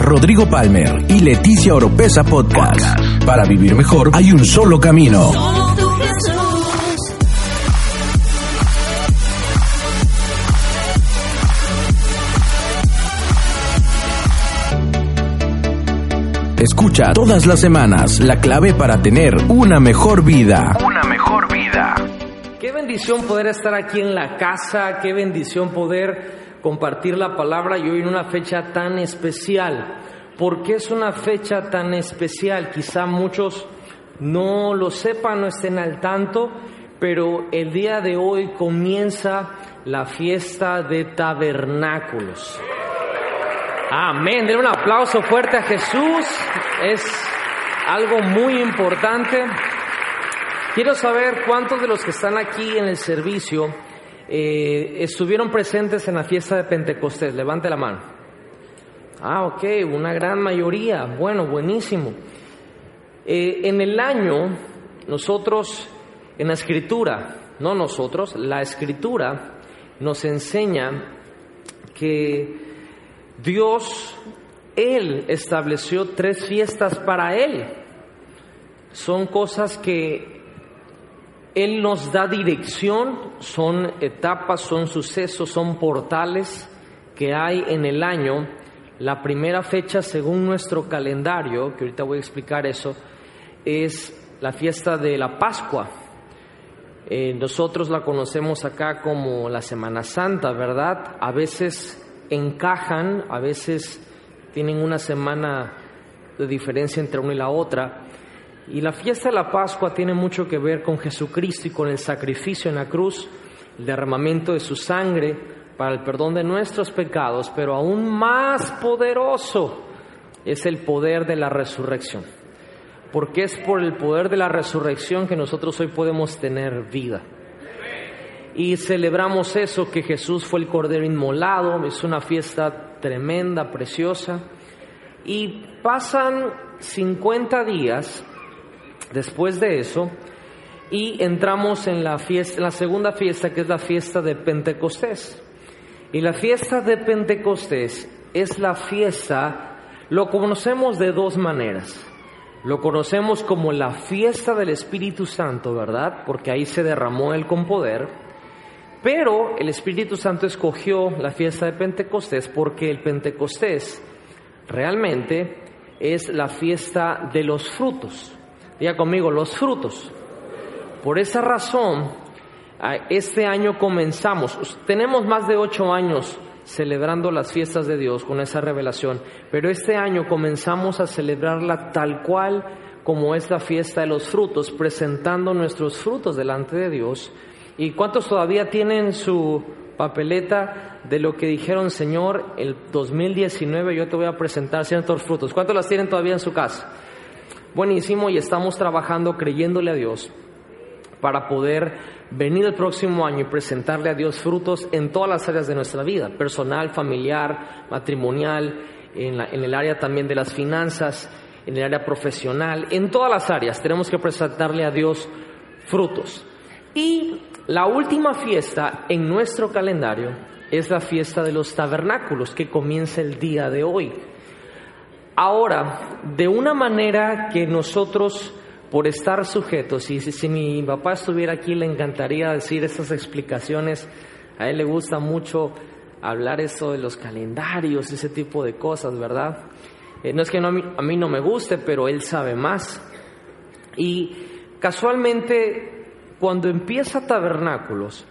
Rodrigo Palmer y Leticia Oropesa Podcast. Para vivir mejor hay un solo camino. Escucha todas las semanas la clave para tener una mejor vida. Una mejor vida. Qué bendición poder estar aquí en la casa, qué bendición poder compartir la palabra y hoy en una fecha tan especial. ¿Por qué es una fecha tan especial? Quizá muchos no lo sepan, no estén al tanto, pero el día de hoy comienza la fiesta de tabernáculos. Amén. Den un aplauso fuerte a Jesús. Es algo muy importante. Quiero saber cuántos de los que están aquí en el servicio eh, estuvieron presentes en la fiesta de Pentecostés. Levante la mano. Ah, ok, una gran mayoría. Bueno, buenísimo. Eh, en el año, nosotros, en la escritura, no nosotros, la escritura nos enseña que Dios, Él estableció tres fiestas para Él. Son cosas que Él nos da dirección, son etapas, son sucesos, son portales que hay en el año. La primera fecha, según nuestro calendario, que ahorita voy a explicar eso, es la fiesta de la Pascua. Eh, nosotros la conocemos acá como la Semana Santa, ¿verdad? A veces encajan, a veces tienen una semana de diferencia entre una y la otra. Y la fiesta de la Pascua tiene mucho que ver con Jesucristo y con el sacrificio en la cruz, el derramamiento de su sangre para el perdón de nuestros pecados, pero aún más poderoso es el poder de la resurrección. Porque es por el poder de la resurrección que nosotros hoy podemos tener vida y celebramos eso, que Jesús fue el Cordero Inmolado, es una fiesta tremenda, preciosa. Y pasan 50 días después de eso y entramos en la, fiesta, la segunda fiesta, que es la fiesta de Pentecostés. Y la fiesta de Pentecostés es la fiesta, lo conocemos de dos maneras. Lo conocemos como la fiesta del Espíritu Santo, ¿verdad? Porque ahí se derramó Él con poder. Pero el Espíritu Santo escogió la fiesta de Pentecostés porque el Pentecostés realmente es la fiesta de los frutos. Diga conmigo, los frutos. Por esa razón, este año comenzamos, tenemos más de ocho años celebrando las fiestas de Dios con esa revelación, pero este año comenzamos a celebrarla tal cual como es la fiesta de los frutos, presentando nuestros frutos delante de Dios ¿Y cuántos todavía tienen su papeleta de lo que dijeron, Señor, el 2019 yo te voy a presentar ciertos frutos? ¿Cuántos las tienen todavía en su casa? Buenísimo, y estamos trabajando creyéndole a Dios para poder venir el próximo año y presentarle a Dios frutos en todas las áreas de nuestra vida, personal, familiar, matrimonial, en, en el área también de las finanzas, en el área profesional, en todas las áreas tenemos que presentarle a Dios frutos. Y la última fiesta en nuestro calendario es la fiesta de los tabernáculos que comienza el día de hoy. Ahora, de una manera que nosotros, por estar sujetos, y si, mi papá estuviera aquí le encantaría decir estas explicaciones, a él le gusta mucho hablar esto de los calendarios, ese tipo de cosas, ¿verdad? Eh, no es que a mí no me guste, pero él sabe más. Y casualmente cuando empieza tabernáculos,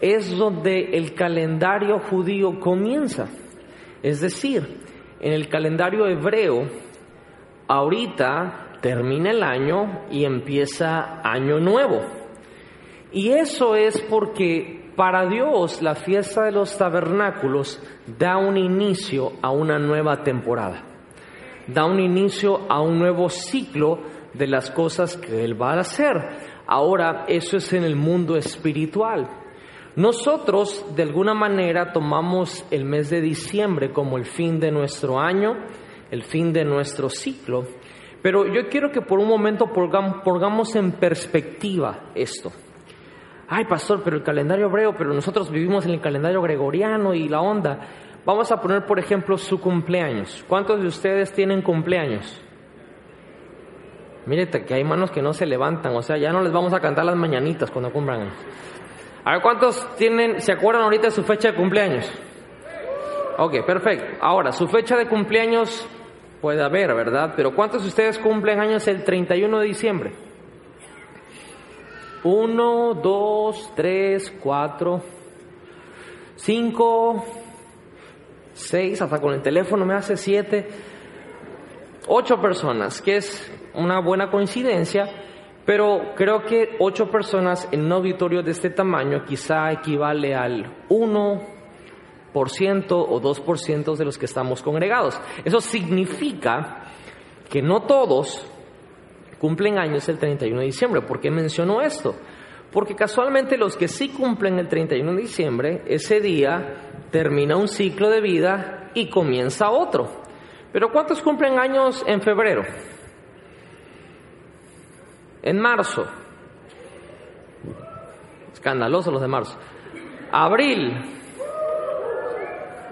es donde el calendario judío comienza. Es decir, en el calendario hebreo, ahorita termina el año y empieza año nuevo. Y eso es porque para Dios la fiesta de los tabernáculos da un inicio a una nueva temporada, da un inicio a un nuevo ciclo de las cosas que Él va a hacer. Ahora, eso es en el mundo espiritual. Nosotros, de alguna manera, tomamos el mes de diciembre como el fin de nuestro año, el fin de nuestro ciclo. Pero yo quiero que por un momento pongamos en perspectiva esto. Ay, pastor, pero el calendario hebreo, pero nosotros vivimos en el calendario gregoriano y la onda. Vamos a poner, por ejemplo, su cumpleaños. ¿Cuántos de ustedes tienen cumpleaños? Mírete que hay manos que no se levantan, o sea, ya no les vamos a cantar las mañanitas cuando cumplan. A ver, ¿cuántos tienen, se acuerdan ahorita de su fecha de cumpleaños? Ok, perfecto. Ahora, su fecha de cumpleaños puede haber, ¿verdad? Pero ¿cuántos de ustedes cumplen años el 31 de diciembre? Uno, dos, tres, cuatro, cinco, seis, hasta con el teléfono me hace siete, ocho personas, que es una buena coincidencia, pero creo que ocho personas en un auditorio de este tamaño quizá equivale al 1% o 2% de los que estamos congregados. Eso significa que no todos cumplen años el 31 de diciembre. ¿Por qué menciono esto? Porque casualmente los que sí cumplen el 31 de diciembre, ese día termina un ciclo de vida y comienza otro. Pero ¿cuántos cumplen años en febrero? En marzo. Escandaloso los de marzo. Abril.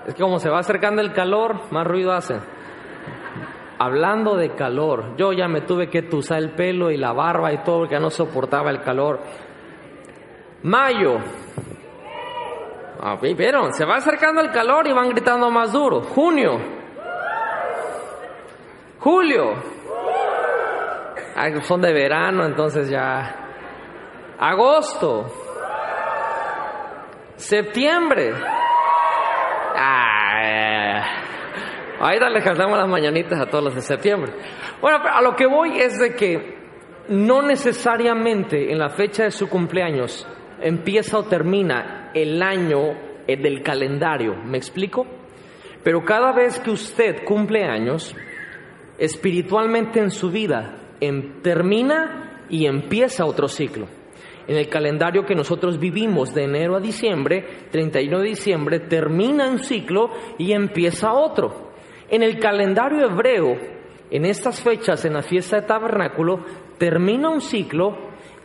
Es que como se va acercando el calor, más ruido hace. Hablando de calor, yo ya me tuve que tusar el pelo y la barba y todo porque no soportaba el calor. Mayo. Ah, ¿Vieron? Se va acercando el calor y van gritando más duro. Junio. Julio. Son de verano, entonces ya. Agosto. Septiembre. Ah, Ahorita le cantamos las mañanitas a todos los de septiembre. Bueno, a lo que voy es de que no necesariamente en la fecha de su cumpleaños empieza o termina el año eh, del calendario. ¿Me explico? Pero cada vez que usted cumple años, espiritualmente en su vida, termina y empieza otro ciclo. En el calendario que nosotros vivimos de enero a diciembre, 31 de diciembre, termina un ciclo y empieza otro. En el calendario hebreo, en estas fechas, en la fiesta de tabernáculo, termina un ciclo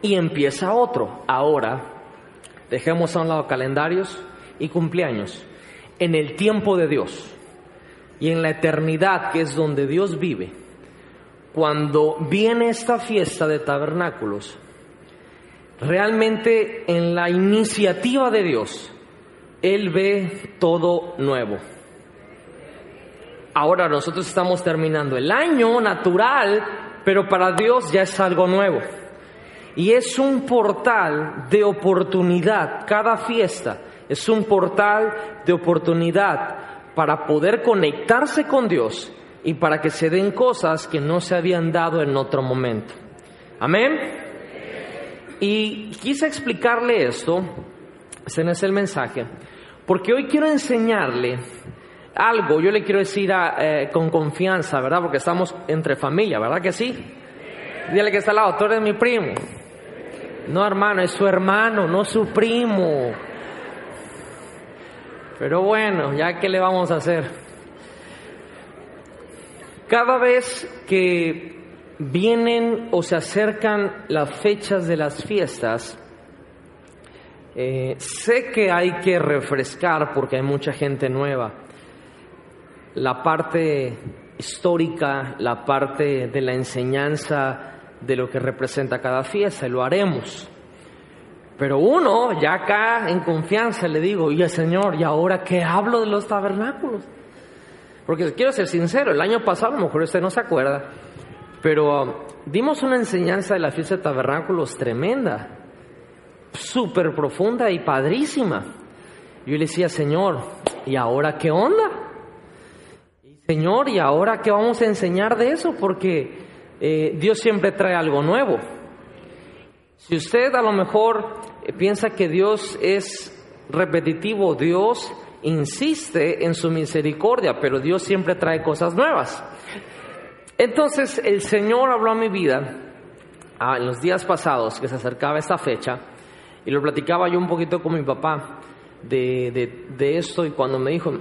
y empieza otro. Ahora, dejemos a un lado calendarios y cumpleaños. En el tiempo de Dios y en la eternidad, que es donde Dios vive, cuando viene esta fiesta de tabernáculos, realmente en la iniciativa de Dios, Él ve todo nuevo. Ahora nosotros estamos terminando el año natural, pero para Dios ya es algo nuevo. Y es un portal de oportunidad, cada fiesta es un portal de oportunidad para poder conectarse con Dios y para que se den cosas que no se habían dado en otro momento. Amén. Y quise explicarle esto, ese no es el mensaje, porque hoy quiero enseñarle algo, yo le quiero decir eh, con confianza, ¿verdad? Porque estamos entre familia, ¿verdad que sí? Dile que está al lado, tú eres mi primo. No, hermano, es su hermano, no su primo. Pero bueno, ya que le vamos a hacer. Cada vez que vienen o se acercan las fechas de las fiestas, eh, sé que hay que refrescar porque hay mucha gente nueva la parte histórica, la parte de la enseñanza de lo que representa cada fiesta, lo haremos. Pero uno, ya acá en confianza, le digo, el Señor, ¿y ahora qué hablo de los tabernáculos? Porque quiero ser sincero, el año pasado, a lo mejor usted no se acuerda, pero um, dimos una enseñanza de la fiesta de tabernáculos tremenda, súper profunda y padrísima. Yo le decía, Señor, ¿y ahora qué onda? Señor, ¿y ahora qué vamos a enseñar de eso? Porque eh, Dios siempre trae algo nuevo. Si usted a lo mejor eh, piensa que Dios es repetitivo, Dios insiste en su misericordia, pero Dios siempre trae cosas nuevas. Entonces el Señor habló a mi vida ah, en los días pasados que se acercaba esta fecha y lo platicaba yo un poquito con mi papá de, de esto y cuando me dijo,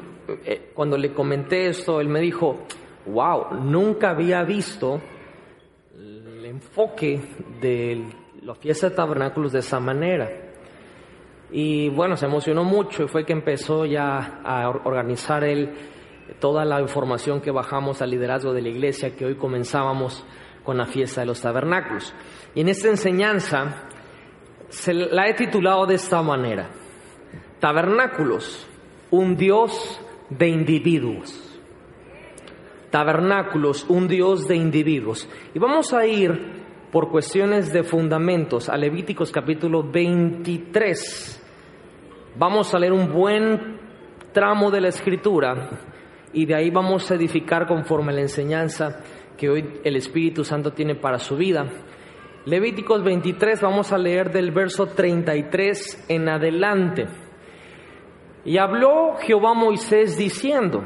eh, cuando le comenté esto, él me dijo, wow, nunca había visto el enfoque de la fiesta de tabernáculos de esa manera. Y bueno, se emocionó mucho y fue que empezó ya a organizar él toda la información que bajamos al liderazgo de la iglesia, que hoy comenzábamos con la fiesta de los tabernáculos. Y en esta enseñanza se la he titulado de esta manera, Tabernáculos, un Dios de individuos. Tabernáculos, un Dios de individuos. Y vamos a ir por cuestiones de fundamentos a Levíticos capítulo 23. Vamos a leer un buen tramo de la escritura y de ahí vamos a edificar conforme la enseñanza que hoy el Espíritu Santo tiene para su vida. Levíticos 23 vamos a leer del verso 33 en adelante. Y habló Jehová Moisés diciendo,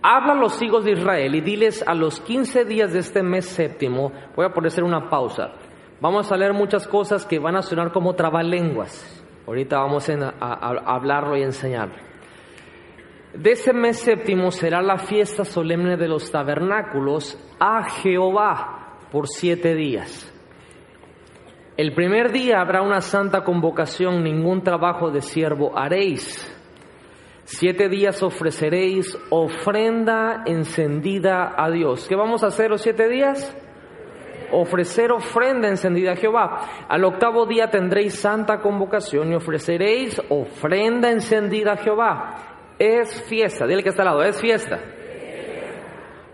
habla a los hijos de Israel y diles a los 15 días de este mes séptimo, voy a poner una pausa, vamos a leer muchas cosas que van a sonar como trabalenguas. Ahorita vamos a, hablarlo y enseñarlo. De ese mes séptimo será la fiesta solemne de los tabernáculos a Jehová por siete días. El primer día habrá una santa convocación, ningún trabajo de siervo haréis. Siete días ofreceréis ofrenda encendida a Dios. ¿Qué vamos a hacer los siete días? Ofrecer ofrenda encendida a Jehová. Al octavo día tendréis santa convocación y ofreceréis ofrenda encendida a Jehová. Es fiesta, dile que está al lado, es fiesta.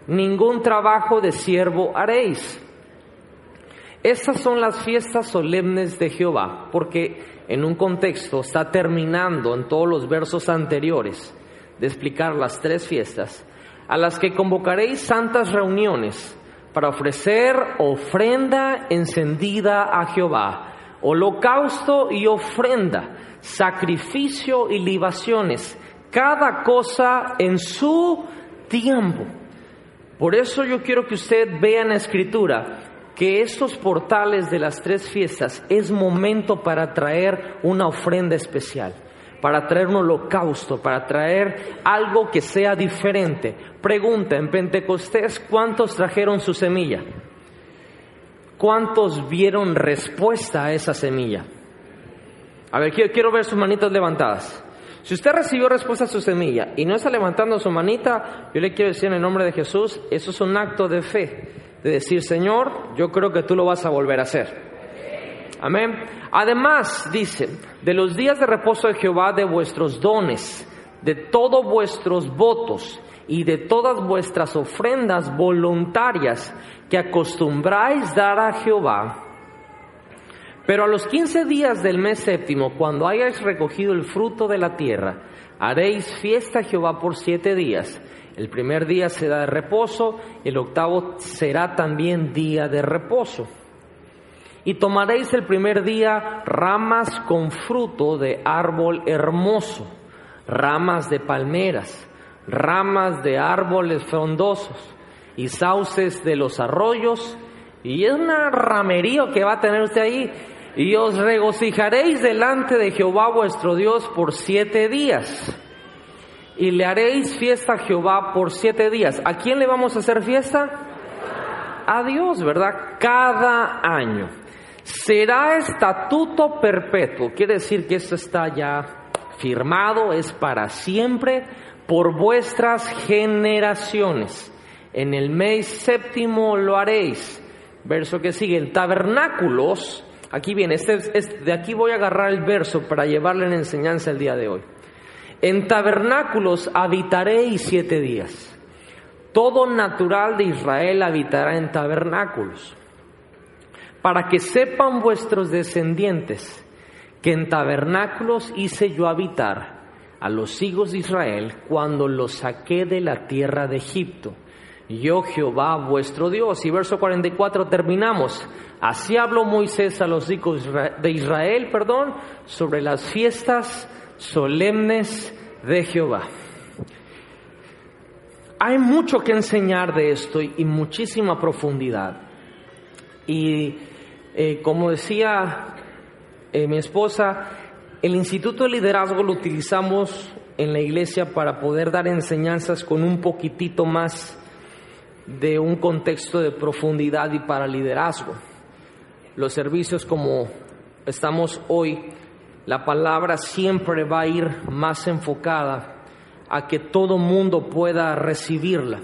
Ningún trabajo de siervo haréis. Estas son las fiestas solemnes de Jehová, porque en un contexto está terminando en todos los versos anteriores de explicar las tres fiestas, a las que convocaréis santas reuniones para ofrecer ofrenda encendida a Jehová, holocausto y ofrenda, sacrificio y libaciones cada cosa en su tiempo. Por eso yo quiero que usted vea en la escritura que estos portales de las tres fiestas es momento para traer una ofrenda especial, para traer un holocausto, para traer algo que sea diferente. Pregunta, en Pentecostés, ¿cuántos trajeron su semilla? ¿Cuántos vieron respuesta a esa semilla? A ver, quiero, quiero ver sus manitas levantadas. Si usted recibió respuesta a su semilla y no está levantando su manita, yo le quiero decir en el nombre de Jesús, eso es un acto de fe, de decir, Señor, yo creo que tú lo vas a volver a hacer. Amén. Además, dice, de los días de reposo de Jehová, de vuestros dones, de todos vuestros votos y de todas vuestras ofrendas voluntarias que acostumbráis dar a Jehová, pero a los quince días del mes séptimo, cuando hayáis recogido el fruto de la tierra, haréis fiesta a Jehová por siete días. El primer día será de reposo, el octavo será también día de reposo. Y tomaréis el primer día ramas con fruto de árbol hermoso, ramas de palmeras, ramas de árboles frondosos y sauces de los arroyos, y es una ramerío que va a tener usted ahí y os regocijaréis delante de Jehová vuestro Dios por siete días. Y le haréis fiesta a Jehová por siete días. ¿A quién le vamos a hacer fiesta? A Dios, ¿verdad? Cada año. Será estatuto perpetuo. Quiere decir que esto está ya firmado, es para siempre, por vuestras generaciones. En el mes séptimo lo haréis. Verso que sigue, en tabernáculos Aquí viene, este, de aquí voy a agarrar el verso para llevarle en enseñanza el día de hoy. En tabernáculos habitaréis siete días. Todo natural de Israel habitará en tabernáculos. Para que sepan vuestros descendientes que en tabernáculos hice yo habitar a los hijos de Israel cuando los saqué de la tierra de Egipto. Yo Jehová vuestro Dios. Y verso 44 terminamos. Así habló Moisés a los hijos de Israel, perdón, sobre las fiestas solemnes de Jehová. Hay mucho que enseñar de esto y muchísima profundidad. Y eh, como decía eh, mi esposa, el Instituto de Liderazgo lo utilizamos en la iglesia para poder dar enseñanzas con un poquitito más de un contexto de profundidad y para liderazgo los servicios como estamos hoy la palabra siempre va a ir más enfocada a que todo mundo pueda recibirla.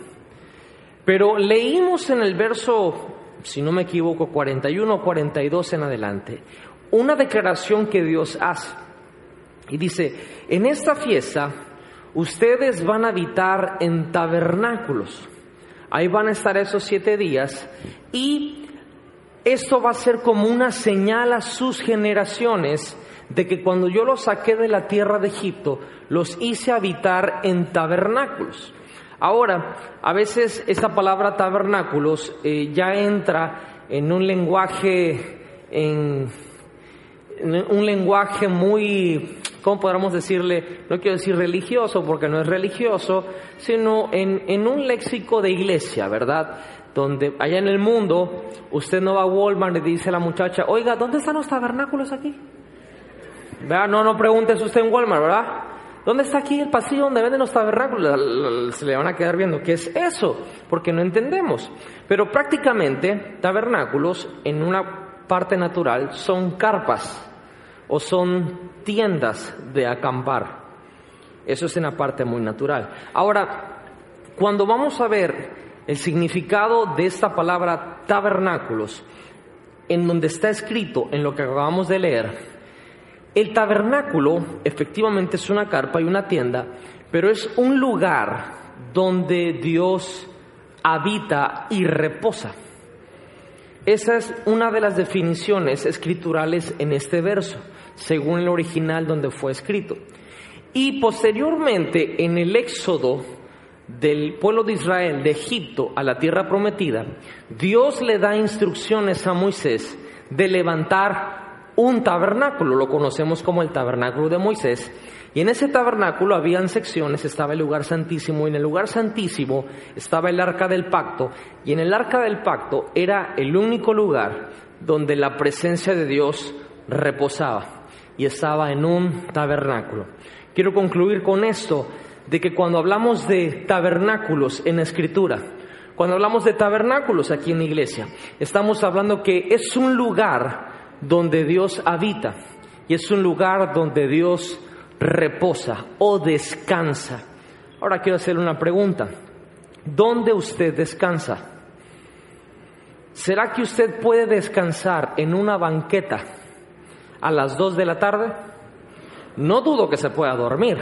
Pero leímos en el verso, si no me equivoco, 41 o 42 en adelante, una declaración que Dios hace. Y dice, en esta fiesta ustedes van a habitar en tabernáculos. Ahí van a estar esos siete días y esto va a ser como una señal a sus generaciones de que cuando yo los saqué de la tierra de Egipto, los hice habitar en tabernáculos. Ahora, a veces esta palabra tabernáculos eh, ya entra en un lenguaje, en, un lenguaje muy, ¿cómo podríamos decirle? No quiero decir religioso porque no es religioso, sino en, en un léxico de iglesia, ¿verdad? Donde allá en el mundo usted no va a Walmart y dice a la muchacha, oiga, ¿dónde están los tabernáculos aquí? Vea, no, no preguntes usted en Walmart, ¿verdad? ¿Dónde está aquí el pasillo donde venden los tabernáculos? Se le van a quedar viendo, ¿qué es eso? Porque no entendemos. Pero prácticamente tabernáculos en una parte natural son carpas o son tiendas de acampar. Eso es en la parte muy natural. Ahora, cuando vamos a ver el significado de esta palabra tabernáculos, en donde está escrito en lo que acabamos de leer, el tabernáculo efectivamente es una carpa y una tienda, pero es un lugar donde Dios habita y reposa. Esa es una de las definiciones escriturales en este verso, según el original donde fue escrito. Y posteriormente, en el éxodo del pueblo de Israel de Egipto a la tierra prometida, Dios le da instrucciones a Moisés de levantar un tabernáculo, lo conocemos como el tabernáculo de Moisés, y en ese tabernáculo habían secciones, estaba el lugar santísimo, y en el lugar santísimo estaba el arca del pacto, y en el arca del pacto era el único lugar donde la presencia de Dios reposaba, y estaba en un tabernáculo. Quiero concluir con esto, de que cuando hablamos de tabernáculos en escritura, cuando hablamos de tabernáculos aquí en la iglesia, estamos hablando que es un lugar donde Dios habita y es un lugar donde Dios reposa o descansa. Ahora quiero hacerle una pregunta. ¿Dónde usted descansa? ¿Será que usted puede descansar en una banqueta a las dos de la tarde? No dudo que se pueda dormir.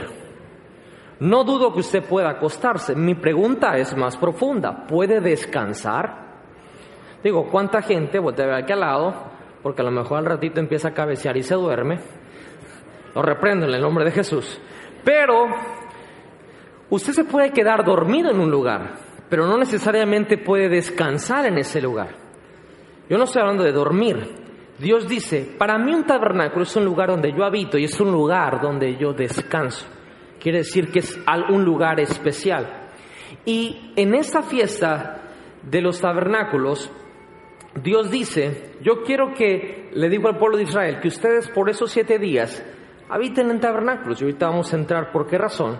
No dudo que usted pueda acostarse. Mi pregunta es más profunda. ¿Puede descansar? Digo, ¿cuánta gente, voy a ver aquí al lado, porque a lo mejor al ratito empieza a cabecear y se duerme. Lo reprendo en el nombre de Jesús. Pero usted se puede quedar dormido en un lugar, pero no necesariamente puede descansar en ese lugar. Yo no estoy hablando de dormir. Dios dice, para mí un tabernáculo es un lugar donde yo habito y es un lugar donde yo descanso. Quiere decir que es un lugar especial. Y en esta fiesta de los tabernáculos, Dios dice, yo quiero que, le digo al pueblo de Israel, que ustedes por esos siete días habiten en tabernáculos. Y ahorita vamos a entrar por qué razón,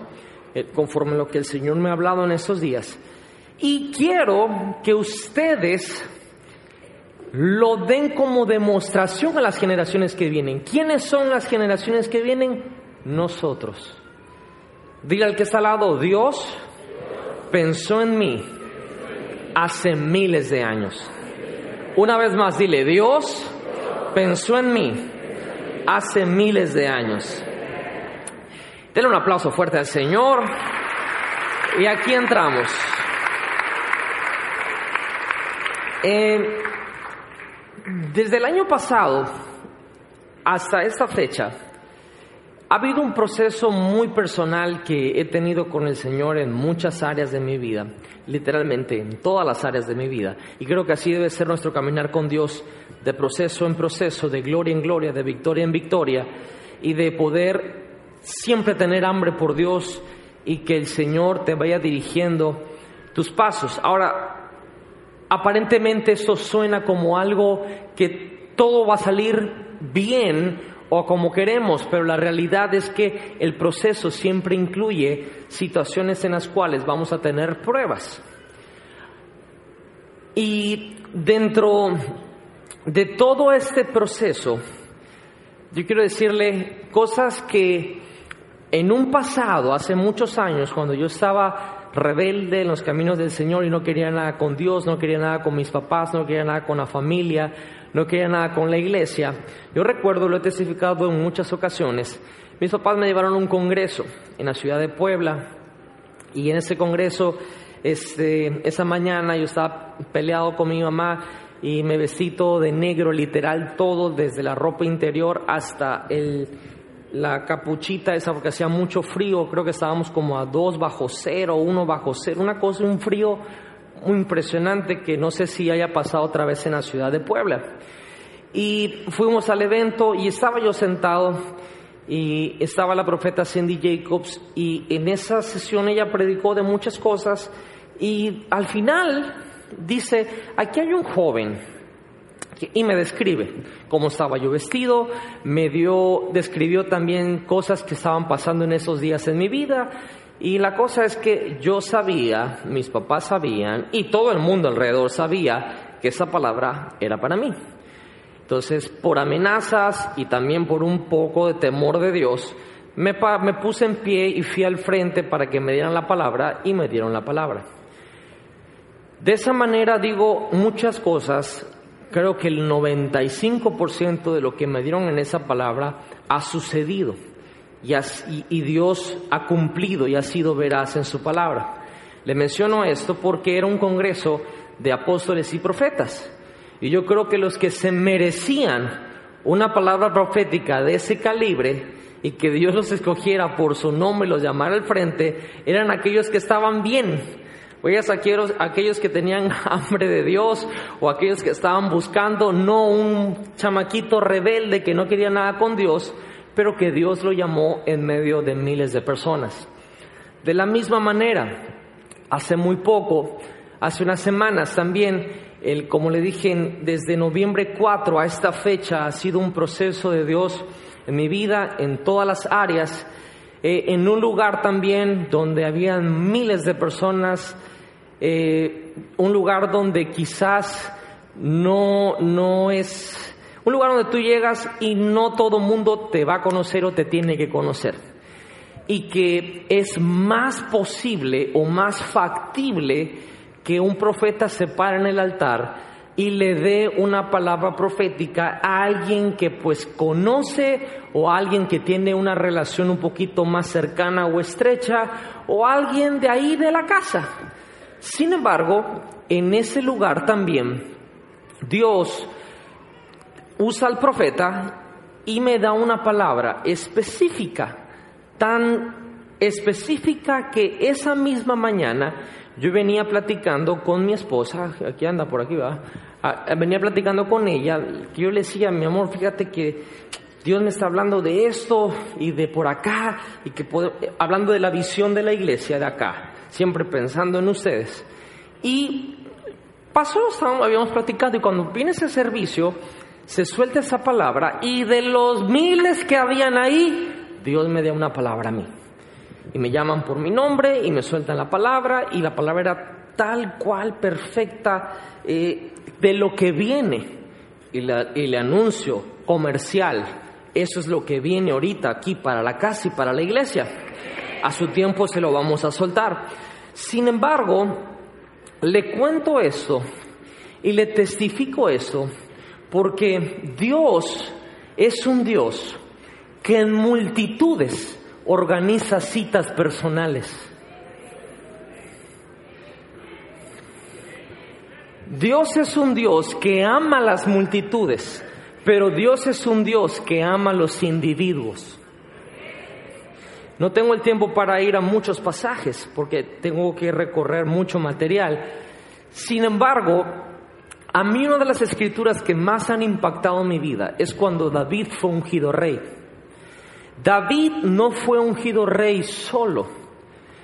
eh, conforme lo que el Señor me ha hablado en estos días. Y quiero que ustedes lo den como demostración a las generaciones que vienen. ¿Quiénes son las generaciones que vienen? Nosotros. Dile al que está al lado, Dios pensó en mí hace miles de años. Una vez más, dile, Dios pensó en mí hace miles de años. Denle un aplauso fuerte al Señor. Y aquí entramos. Eh, desde el año pasado hasta esta fecha, ha habido un proceso muy personal que he tenido con el Señor en muchas áreas de mi vida, literalmente en todas las áreas de mi vida. Y creo que así debe ser nuestro caminar con Dios, de proceso en proceso, de gloria en gloria, de victoria en victoria, y de poder siempre tener hambre por Dios y que el Señor te vaya dirigiendo tus pasos. Ahora, aparentemente esto suena como algo que todo va a salir bien o como queremos, pero la realidad es que el proceso siempre incluye situaciones en las cuales vamos a tener pruebas. Y dentro de todo este proceso, yo quiero decirle cosas que en un pasado, hace muchos años, cuando yo estaba rebelde en los caminos del Señor y no quería nada con Dios, no quería nada con mis papás, no quería nada con la familia, no quería nada con la iglesia, yo recuerdo, lo he testificado en muchas ocasiones, mis papás me llevaron a un congreso en la ciudad de Puebla y en ese congreso, este, esa mañana yo estaba peleado con mi mamá y me vestí todo de negro, literal todo, desde la ropa interior hasta el la capuchita esa porque hacía mucho frío, creo que estábamos como a dos bajo cero, uno bajo cero, una cosa, un frío muy impresionante que no sé si haya pasado otra vez en la ciudad de Puebla. Y fuimos al evento y estaba yo sentado y estaba la profeta Cindy Jacobs y en esa sesión ella predicó de muchas cosas y al final dice, aquí hay un joven y me describe cómo estaba yo vestido, me dio, describió también cosas que estaban pasando en esos días en mi vida. Y la cosa es que yo sabía, mis papás sabían, y todo el mundo alrededor sabía que esa palabra era para mí. Entonces, por amenazas y también por un poco de temor de Dios, me, me puse en pie y fui al frente para que me dieran la palabra y me dieron la palabra. De esa manera digo muchas cosas creo que el 95% de lo que me dieron en esa palabra ha sucedido y, Dios ha cumplido y ha sido veraz en su palabra. Le menciono esto porque era un congreso de apóstoles y profetas. Y yo creo que los que se merecían una palabra profética de ese calibre y que Dios los escogiera por su nombre y los llamara al frente, eran aquellos que estaban bien, Oigas, aquellos, aquellos que tenían hambre de Dios o aquellos que estaban buscando no un chamaquito rebelde que no quería nada con Dios, pero que Dios lo llamó en medio de miles de personas. De la misma manera, hace muy poco, hace unas semanas también, el, como le dije, desde noviembre 4 a esta fecha ha sido un proceso de Dios en mi vida, en todas las áreas, eh, en un lugar también donde habían miles de personas eh, un lugar donde quizás no, no es un lugar donde tú llegas y no todo mundo te va a conocer o te tiene que conocer. Y que es más posible o más factible que un profeta se pare en el altar y le dé una palabra profética a alguien que pues conoce o a alguien que tiene una relación un poquito más cercana o estrecha o alguien de ahí de la casa. Sin embargo, en ese lugar también Dios usa al profeta y me da una palabra específica, tan específica que esa misma mañana yo venía platicando con mi esposa, aquí anda por aquí va, venía platicando con ella, que yo le decía, mi amor, fíjate que Dios me está hablando de esto y de por acá, y que hablando de la visión de la iglesia de acá siempre pensando en ustedes. Y pasó, habíamos platicado, y cuando viene ese servicio, se suelta esa palabra, y de los miles que habían ahí, Dios me da una palabra a mí. Y me llaman por mi nombre y me sueltan la palabra, y la palabra era tal cual, perfecta, eh, de lo que viene. Y, le anuncio comercial, eso es lo que viene ahorita aquí para la casa y para la iglesia a su tiempo se lo vamos a soltar. Sin embargo, le cuento esto y le testifico esto porque Dios es un Dios que en multitudes organiza citas personales. Dios es un Dios que ama las multitudes, pero Dios es un Dios que ama a los individuos. No tengo el tiempo para ir a muchos pasajes porque tengo que recorrer mucho material. Sin embargo, a mí una de las escrituras que más han impactado mi vida es cuando David fue ungido rey. David no fue ungido rey solo.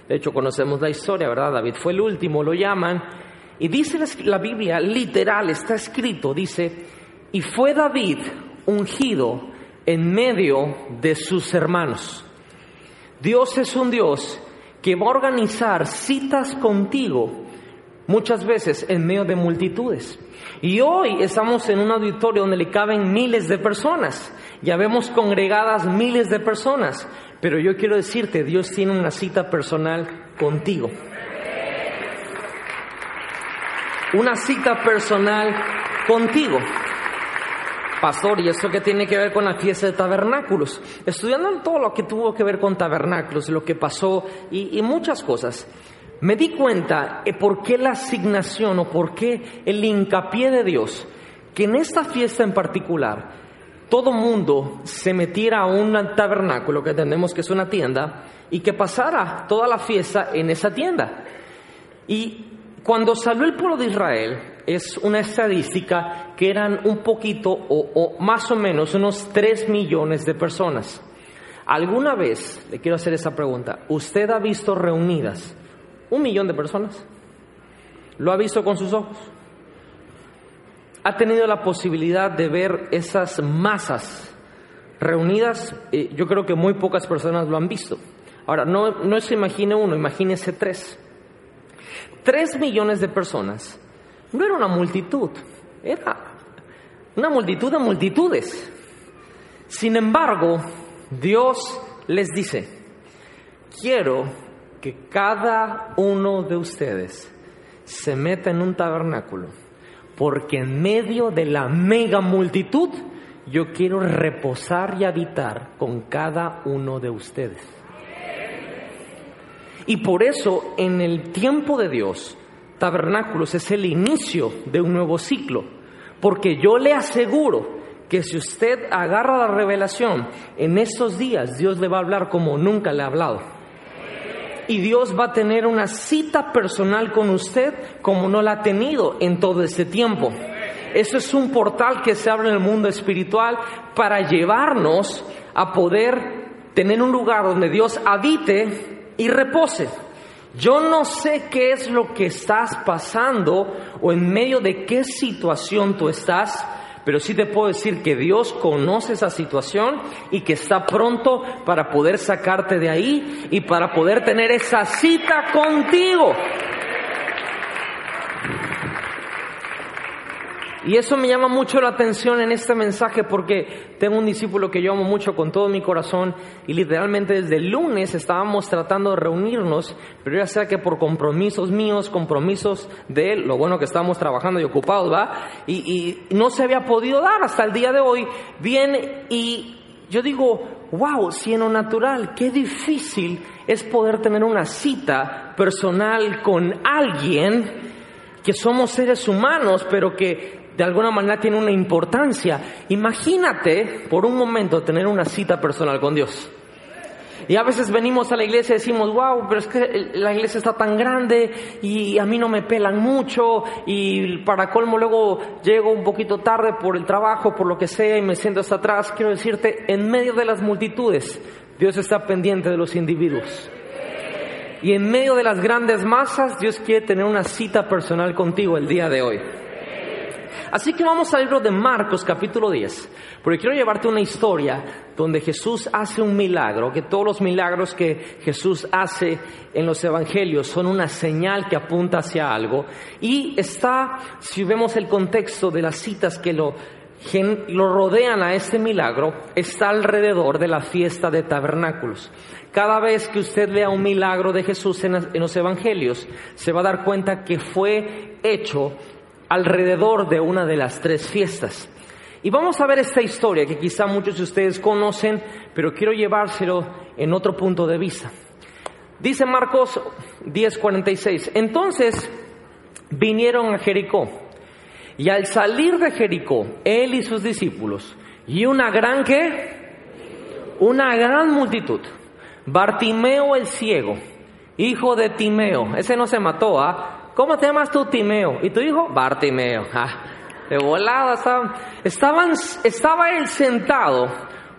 De hecho, conocemos la historia, ¿verdad? David fue el último, lo llaman. Y dice la Biblia, literal, está escrito, dice, y fue David ungido en medio de sus hermanos. Dios es un Dios que va a organizar citas contigo muchas veces en medio de multitudes. Y hoy estamos en un auditorio donde le caben miles de personas. Ya vemos congregadas miles de personas. Pero yo quiero decirte, Dios tiene una cita personal contigo. Una cita personal contigo. Pastor, ¿y esto qué tiene que ver con la fiesta de tabernáculos? Estudiando todo lo que tuvo que ver con tabernáculos, lo que pasó y muchas cosas me di cuenta de por qué la asignación o por qué el hincapié de Dios, que en esta fiesta en particular, todo mundo se metiera a un tabernáculo, que entendemos que es una tienda, y que pasara toda la fiesta en esa tienda. Y cuando salió el pueblo de Israel, es una estadística que eran un poquito o, o más o menos unos 3 millones de personas. ¿Alguna vez, le quiero hacer esa pregunta, usted ha visto reunidas un millón de personas. Lo ha visto con sus ojos. Ha tenido la posibilidad de ver esas masas reunidas. yo creo que muy pocas personas lo han visto. Ahora, no, no se imagine uno, imagínese tres. Tres millones de personas. No era una multitud, era una multitud de multitudes. Sin embargo, Dios les dice, quiero que cada uno de ustedes se meta en un tabernáculo, porque en medio de la mega multitud yo quiero reposar y habitar con cada uno de ustedes. Y por eso en el tiempo de Dios, tabernáculos es el inicio de un nuevo ciclo, porque yo le aseguro que si usted agarra la revelación, en estos días Dios le va a hablar como nunca le ha hablado y Dios va a tener una cita personal con usted como no la ha tenido en todo este tiempo. Eso es un portal que se abre en el mundo espiritual para llevarnos a poder tener un lugar donde Dios habite y repose. Yo no sé qué es lo que estás pasando o en medio de qué situación tú estás, pero sí te puedo decir que Dios conoce esa situación y que está pronto para poder sacarte de ahí y para poder tener esa cita contigo. Y eso me llama mucho la atención en este mensaje porque tengo un discípulo que yo amo mucho con todo mi corazón y literalmente desde el lunes estábamos tratando de reunirnos, pero ya sea que por compromisos míos, compromisos de él, lo bueno que estábamos trabajando y ocupados, ¿va? Y, no se había podido dar hasta el día de hoy. Bien, y yo digo, wow, si en lo natural, qué difícil es poder tener una cita personal con alguien que somos seres humanos, pero que de alguna manera tiene una importancia. Imagínate por un momento tener una cita personal con Dios. Y a veces venimos a la iglesia y decimos, wow, pero es que la iglesia está tan grande y a mí no me pelan mucho y para colmo luego llego un poquito tarde por el trabajo, por lo que sea y me siento hasta atrás. Quiero decirte, en medio de las multitudes, Dios está pendiente de los individuos. Y en medio de las grandes masas, Dios quiere tener una cita personal contigo el día de hoy. Así que vamos al libro de Marcos capítulo 10, porque quiero llevarte una historia donde Jesús hace un milagro, que todos los milagros que Jesús hace en los evangelios son una señal que apunta hacia algo. Y está, si vemos el contexto de las citas que lo, lo rodean a este milagro, está alrededor de la fiesta de tabernáculos. Cada vez que usted vea un milagro de Jesús en los evangelios, se va a dar cuenta que fue hecho alrededor de una de las tres fiestas. Y vamos a ver esta historia que quizá muchos de ustedes conocen, pero quiero llevárselo en otro punto de vista. Dice Marcos 10:46, entonces vinieron a Jericó, y al salir de Jericó, él y sus discípulos, y una gran que, una gran multitud, Bartimeo el ciego, hijo de Timeo, ese no se mató, ¿ah? ¿Cómo te llamas tú, Timeo? ¿Y tu hijo? Bartimeo. Ah, de volada estaban, estaba él sentado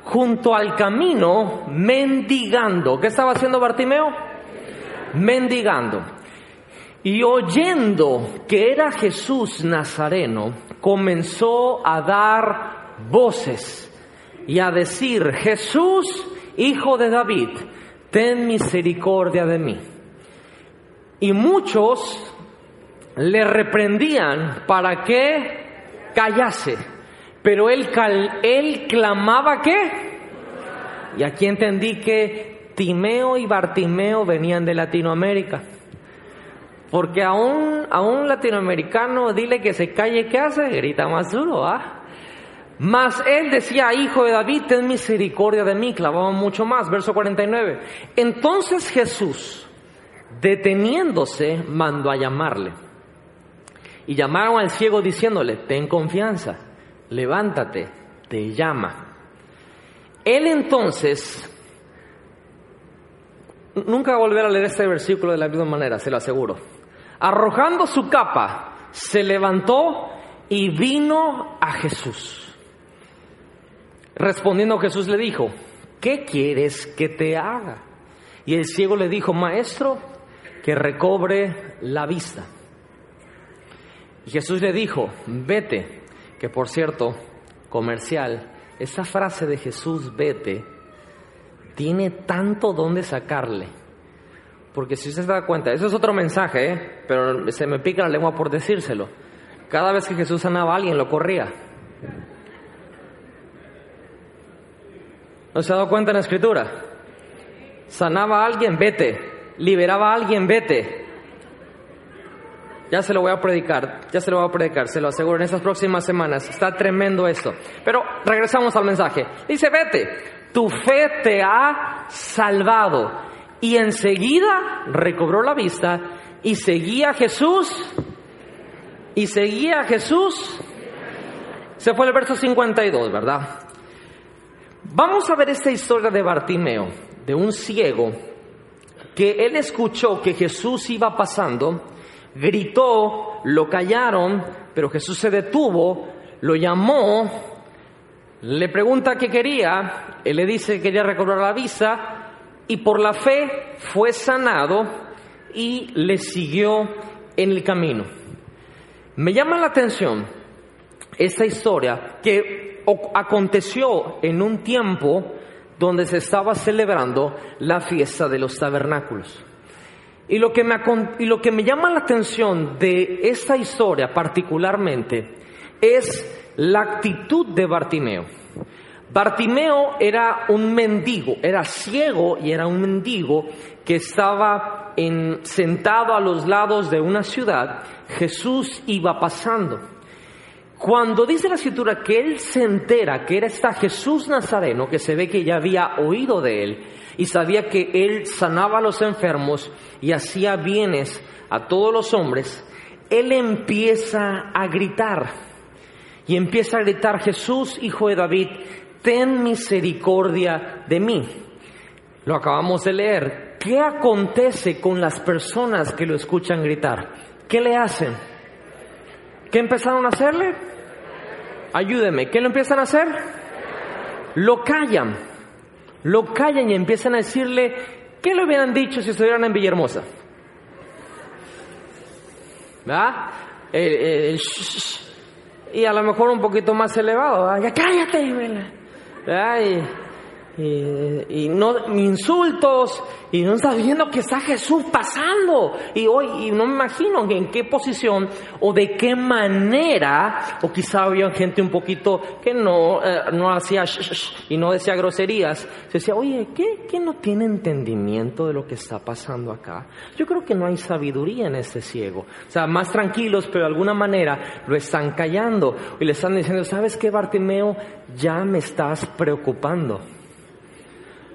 junto al camino mendigando. ¿Qué estaba haciendo Bartimeo? Mendigando. Y oyendo que era Jesús Nazareno, comenzó a dar voces y a decir, Jesús, hijo de David, ten misericordia de mí. Y muchos le reprendían para que callase. Pero él, él clamaba qué? Y aquí entendí que Timeo y Bartimeo venían de Latinoamérica. Porque a un, a un latinoamericano dile que se calle, ¿qué hace? Grita más duro, ¿ah? Mas él decía, hijo de David, ten misericordia de mí, clavaba mucho más, verso 49. Entonces Jesús, deteniéndose, mandó a llamarle. Y llamaron al ciego diciéndole, ten confianza, levántate, te llama. Él entonces, nunca volver a leer este versículo de la misma manera, se lo aseguro. Arrojando su capa, se levantó y vino a Jesús. Respondiendo Jesús le dijo, ¿qué quieres que te haga? Y el ciego le dijo, maestro, que recobre la vista. Y Jesús le dijo, vete, que por cierto, comercial, esa frase de Jesús, vete, tiene tanto donde sacarle. Porque si usted se da cuenta, eso es otro mensaje, ¿eh? pero se me pica la lengua por decírselo. Cada vez que Jesús sanaba a alguien, lo corría. ¿No se ha dado cuenta en la escritura? Sanaba a alguien, vete. Liberaba a alguien, vete. Ya se lo voy a predicar, ya se lo voy a predicar, se lo aseguro en estas próximas semanas. Está tremendo esto. Pero regresamos al mensaje. Dice, vete, tu fe te ha salvado. Y enseguida recobró la vista y seguía a Jesús. Y seguía a Jesús. Se fue el verso 52, ¿verdad? Vamos a ver esta historia de Bartimeo, de un ciego, que él escuchó que Jesús iba pasando, gritó, lo callaron, pero Jesús se detuvo, lo llamó, le pregunta qué quería, él le dice que quería recobrar la vista, y por la fe fue sanado y le siguió en el camino. Me llama la atención esta historia que aconteció en un tiempo donde se estaba celebrando la fiesta de los tabernáculos. Y lo que me, llama la atención de esta historia particularmente es la actitud de Bartimeo. Bartimeo era un mendigo, era ciego y era un mendigo que estaba en, sentado a los lados de una ciudad. Jesús iba pasando. Cuando dice la escritura que él se entera que era esta Jesús Nazareno, que se ve que ya había oído de él y sabía que él sanaba a los enfermos y hacía bienes a todos los hombres, él empieza a gritar y empieza a gritar, Jesús, hijo de David, ten misericordia de mí. Lo acabamos de leer. ¿Qué acontece con las personas que lo escuchan gritar? ¿Qué le hacen? ¿Qué empezaron a hacerle? ayúdeme, ¿qué lo empiezan a hacer? Lo callan, lo callan y empiezan a decirle, ¿qué le hubieran dicho si estuvieran en Villahermosa? ¿Verdad? y a lo mejor un poquito más elevado, ¿verdad? ya cállate, ¿verdad? Y, no insultos y no está viendo que está Jesús pasando. Y hoy y no me imagino en qué posición o de qué manera o quizá había gente un poquito que no eh, no hacía y no decía groserías. Se decía oye ¿qué, ¿qué no tiene entendimiento de lo que está pasando acá yo creo que no hay sabiduría en este ciego. O sea más tranquilos pero de alguna manera lo están callando. Y le están diciendo sabes qué Bartimeo ya me estás preocupando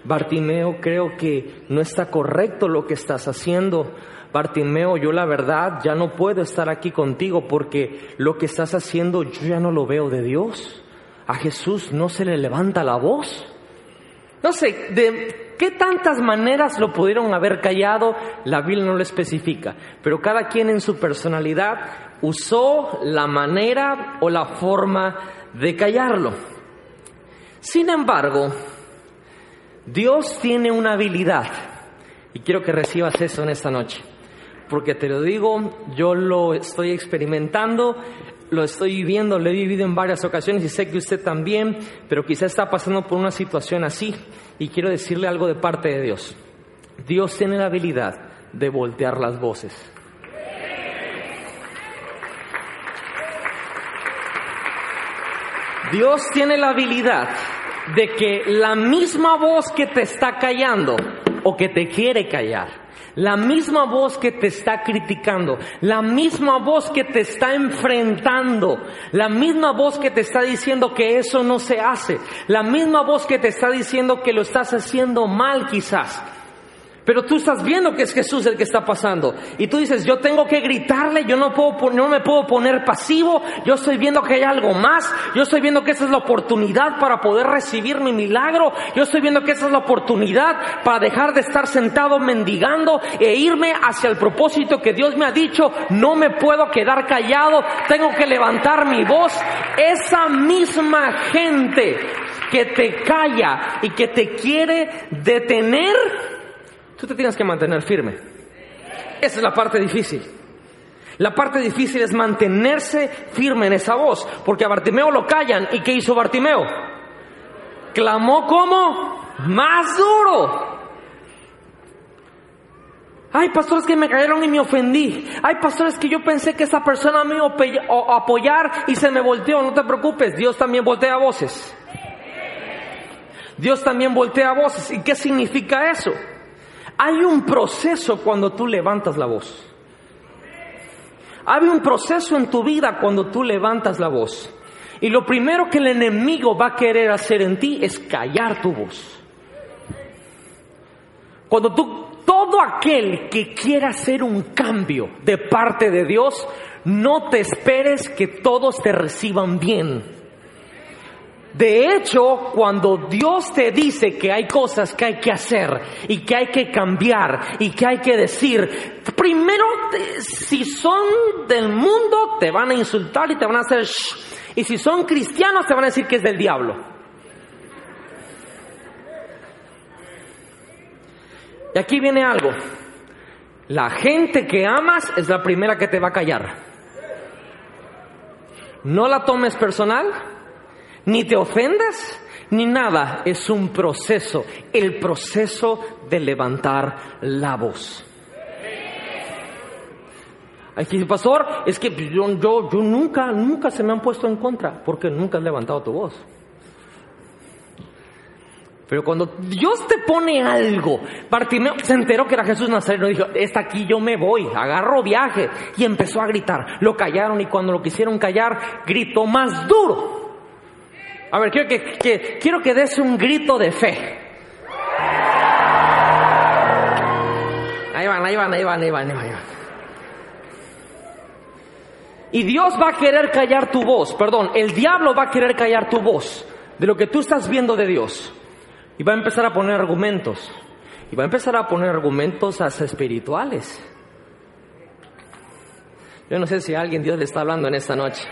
Bartimeo, creo que no está correcto lo que estás haciendo. Bartimeo, yo la verdad ya no puedo estar aquí contigo porque lo que estás haciendo yo ya no lo veo de Dios. A Jesús no se le levanta la voz. No sé, de qué tantas maneras lo pudieron haber callado, la Biblia no lo especifica, pero cada quien en su personalidad usó la manera o la forma de callarlo. Sin embargo, Dios tiene una habilidad y quiero que recibas eso en esta noche. Porque te lo digo, yo lo estoy experimentando, lo estoy viviendo, lo he vivido en varias ocasiones y sé que usted también, pero quizá está pasando por una situación así y quiero decirle algo de parte de Dios. Dios tiene la habilidad de voltear las voces. Dios tiene la habilidad de que la misma voz que te está callando o que te quiere callar, la misma voz que te está criticando, la misma voz que te está enfrentando, la misma voz que te está diciendo que eso no se hace, la misma voz que te está diciendo que lo estás haciendo mal quizás, pero tú estás viendo que es Jesús el que está pasando. Y tú dices, yo tengo que gritarle, yo no, puedo, no me puedo poner pasivo, yo estoy viendo que hay algo más, yo estoy viendo que esa es la oportunidad para poder recibir mi milagro, yo estoy viendo que esa es la oportunidad para dejar de estar sentado mendigando e irme hacia el propósito que Dios me ha dicho, no me puedo quedar callado, tengo que levantar mi voz. Esa misma gente que te calla y que te quiere detener, Tú te tienes que mantener firme. Esa es la parte difícil. La parte difícil es mantenerse firme en esa voz, porque a Bartimeo lo callan. ¿Y qué hizo Bartimeo? Clamó como más duro. Hay pastores que me cayeron y me ofendí. Hay pastores que yo pensé que esa persona me iba a apoyar y se me volteó. No te preocupes, Dios también voltea voces. Dios también voltea voces. ¿Y qué significa eso? Hay un proceso cuando tú levantas la voz. Hay un proceso en tu vida cuando tú levantas la voz. Y lo primero que el enemigo va a querer hacer en ti es callar tu voz. Cuando tú, todo aquel que quiera hacer un cambio de parte de Dios, no te esperes que todos te reciban bien. De hecho, cuando Dios te dice que hay cosas que hay que hacer y que hay que cambiar y que hay que decir, primero, si son del mundo, te van a insultar y te van a hacer shh. Y si son cristianos, te van a decir que es del diablo. Y aquí viene algo. La gente que amas es la primera que te va a callar. No la tomes personal ni te ofendas, ni nada. Es un proceso, el proceso de levantar la voz. Aquí, pastor, es que yo, yo, yo nunca, nunca se me han puesto en contra, porque nunca has levantado tu voz. Pero cuando Dios te pone algo, Bartimeo se enteró que era Jesús Nazareno, dijo, está aquí, yo me voy, agarro viaje, y empezó a gritar. Lo callaron y cuando lo quisieron callar, gritó más duro. A ver, quiero que, quiero que des un grito de fe. Ahí van, ahí van, ahí van, ahí van, ahí van. Y Dios va a querer callar tu voz, perdón, el diablo va a querer callar tu voz de lo que tú estás viendo de Dios. Y va a empezar a poner argumentos. Y va a empezar a poner argumentos hasta espirituales. Yo no sé si a alguien Dios le está hablando en esta noche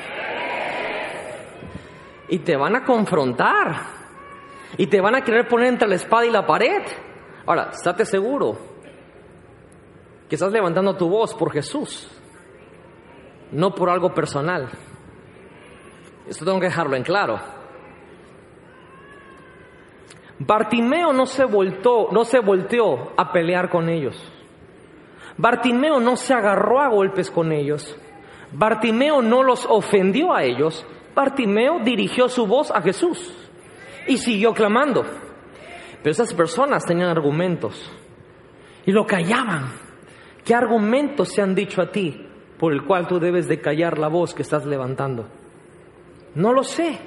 y te van a confrontar y te van a querer poner entre la espada y la pared. Ahora, estate seguro que estás levantando tu voz por Jesús, no por algo personal. Esto tengo que dejarlo en claro. Bartimeo no se voltó, no se volteó a pelear con ellos. Bartimeo no se agarró a golpes con ellos. Bartimeo no los ofendió a ellos. Bartimeo dirigió su voz a Jesús y siguió clamando. Pero esas personas tenían argumentos y lo callaban. ¿Qué argumentos se han dicho a ti por el cual tú debes de callar la voz que estás levantando? No lo sé.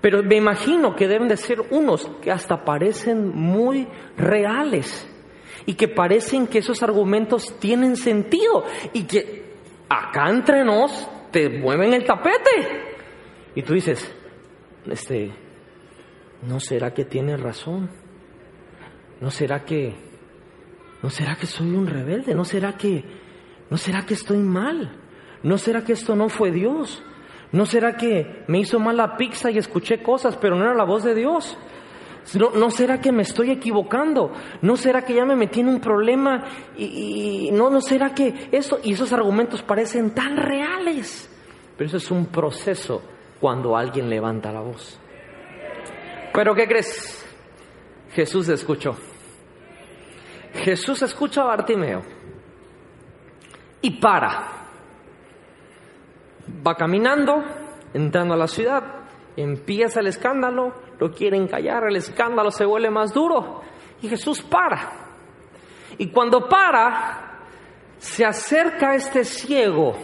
Pero me imagino que deben de ser unos que hasta parecen muy reales y que parecen que esos argumentos tienen sentido y que acá entre nos te mueven el tapete. Y tú dices, este, ¿no será que tiene razón? ¿No será que, no será que soy un rebelde? ¿No será que, no será que estoy mal? ¿No será que esto no fue Dios? ¿No será que me hizo mal la pizza y escuché cosas, pero no era la voz de Dios? ¿No, ¿No, será que me estoy equivocando? ¿No será que ya me metí en un problema? Y, no, ¿No será que eso? Y esos argumentos parecen tan reales. Pero eso es un proceso cuando alguien levanta la voz. Pero ¿qué crees? Jesús escuchó. Jesús escucha a Bartimeo y para. Va caminando, entrando a la ciudad Empieza el escándalo, lo quieren callar, el escándalo se vuelve más duro y Jesús para. Y cuando para, se acerca a este ciego,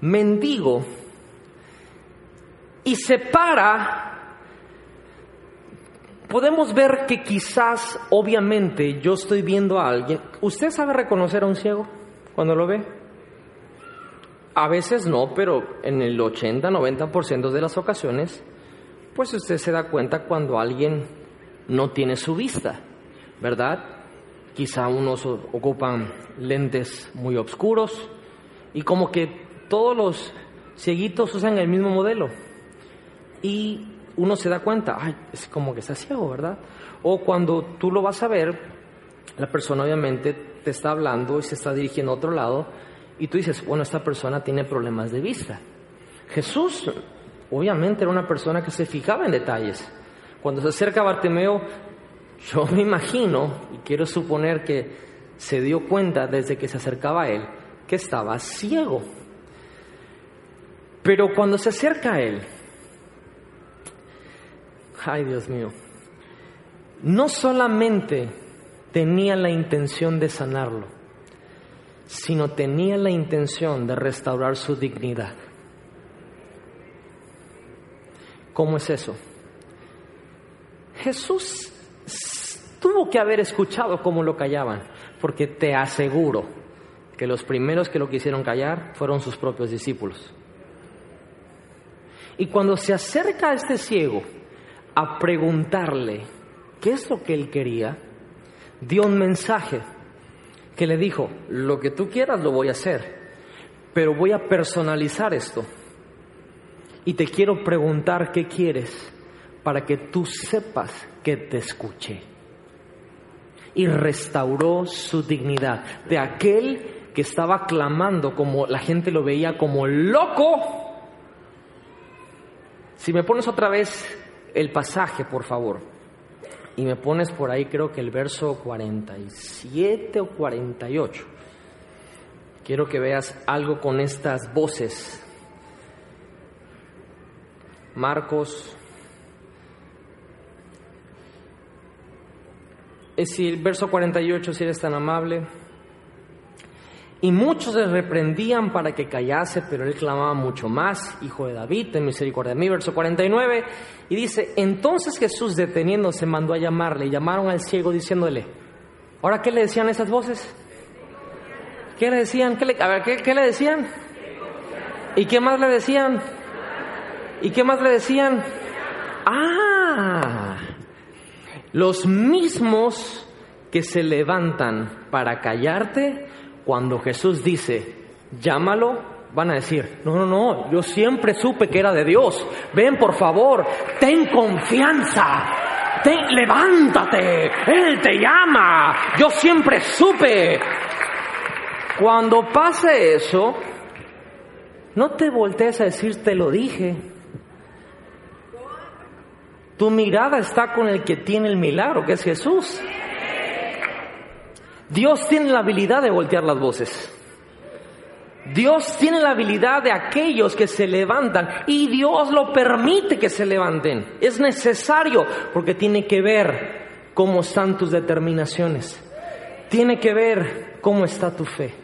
mendigo, y se para podemos ver que quizás, obviamente, yo estoy viendo a alguien. ¿Usted sabe reconocer a un ciego cuando lo ve? A veces no, pero en el 80-90% de las ocasiones, pues usted se da cuenta cuando alguien no tiene su vista, ¿verdad? Quizá unos ocupan lentes muy oscuros y como que todos los cieguitos usan el mismo modelo. Y uno se da cuenta, ay, es como que está ciego, ¿verdad? O cuando tú lo vas a ver, la persona obviamente te está hablando y se está dirigiendo a otro lado y tú dices, bueno, esta persona tiene problemas de vista. Jesús obviamente era una persona que se fijaba en detalles. Cuando se acerca a Bartimeo, yo me imagino y quiero suponer que se dio cuenta desde que se acercaba a él que estaba ciego. Pero cuando se acerca a él, ay Dios mío, no solamente tenía la intención de sanarlo, sino tenía la intención de restaurar su dignidad. ¿Cómo es eso? Jesús tuvo que haber escuchado cómo lo callaban, porque te aseguro que los primeros que lo quisieron callar fueron sus propios discípulos. Y cuando se acerca a este ciego, a preguntarle qué es lo que él quería, dio un mensaje que le dijo, lo que tú quieras lo voy a hacer, pero voy a personalizar esto. Y te quiero preguntar qué quieres para que tú sepas que te escuché. Y restauró su dignidad de aquel que estaba clamando como la gente lo veía como loco. Si me pones otra vez el pasaje, por favor. Y me pones por ahí, creo que el verso 47 o 48. Quiero que veas algo con estas voces. Marcos. Es decir, verso 48, si eres tan amable. Y muchos le reprendían para que callase, pero él clamaba mucho más, Hijo de David, ten misericordia de mí, verso 49, y dice, entonces Jesús deteniéndose mandó a llamarle, y llamaron al ciego diciéndole, ¿ahora qué le decían esas voces? ¿Qué le decían? ¿Qué le, a ver, ¿qué, ¿qué le decían? ¿Y qué más le decían? ¿Y qué más le decían? Ah, los mismos que se levantan para callarte, cuando Jesús dice, llámalo, van a decir, no, no, no, yo siempre supe que era de Dios. Ven, por favor, ten confianza. Levántate, Él te llama. Yo siempre supe. Cuando pase eso, no te voltees a decir, te lo dije. Tu mirada está con el que tiene el milagro, que es Jesús. Dios tiene la habilidad de voltear las voces. Dios tiene la habilidad de aquellos que se levantan y Dios lo permite que se levanten. Es necesario porque tiene que ver cómo están tus determinaciones. Tiene que ver cómo está tu fe.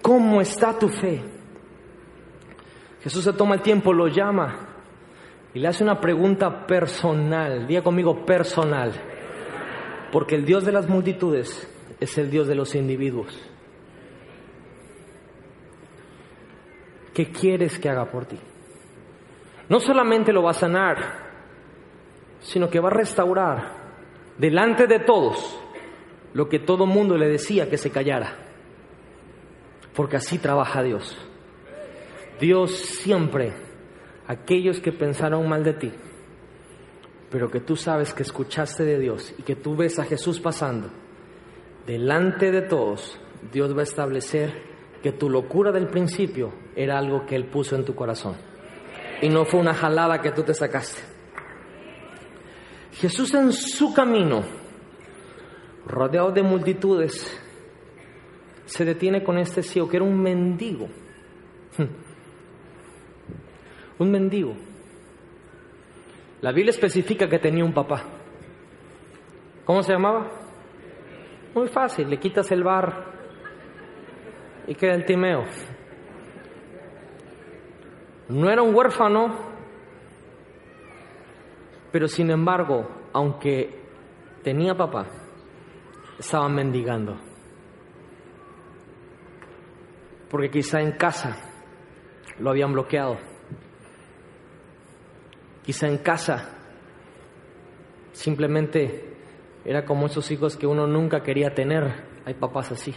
¿Cómo está tu fe? Jesús se toma el tiempo, lo llama y le hace una pregunta personal. Diga conmigo personal. Porque el Dios de las multitudes es el Dios de los individuos. ¿Qué quieres que haga por ti? No solamente lo va a sanar, sino que va a restaurar delante de todos lo que todo mundo le decía que se callara. Porque así trabaja Dios. Dios siempre, aquellos que pensaron mal de ti, pero que tú sabes que escuchaste de Dios y que tú ves a Jesús pasando, delante de todos, Dios va a establecer que tu locura del principio era algo que Él puso en tu corazón y no fue una jalada que tú te sacaste. Jesús en su camino, rodeado de multitudes, se detiene con este ciego que era un mendigo. Un mendigo. La Biblia especifica que tenía un papá. ¿Cómo se llamaba? Muy fácil, le quitas el bar y queda el Timeo. No era un huérfano, pero sin embargo, aunque tenía papá, estaba mendigando. Porque quizá en casa lo habían bloqueado. Quizá en casa simplemente era como esos hijos que uno nunca quería tener. Hay papás así.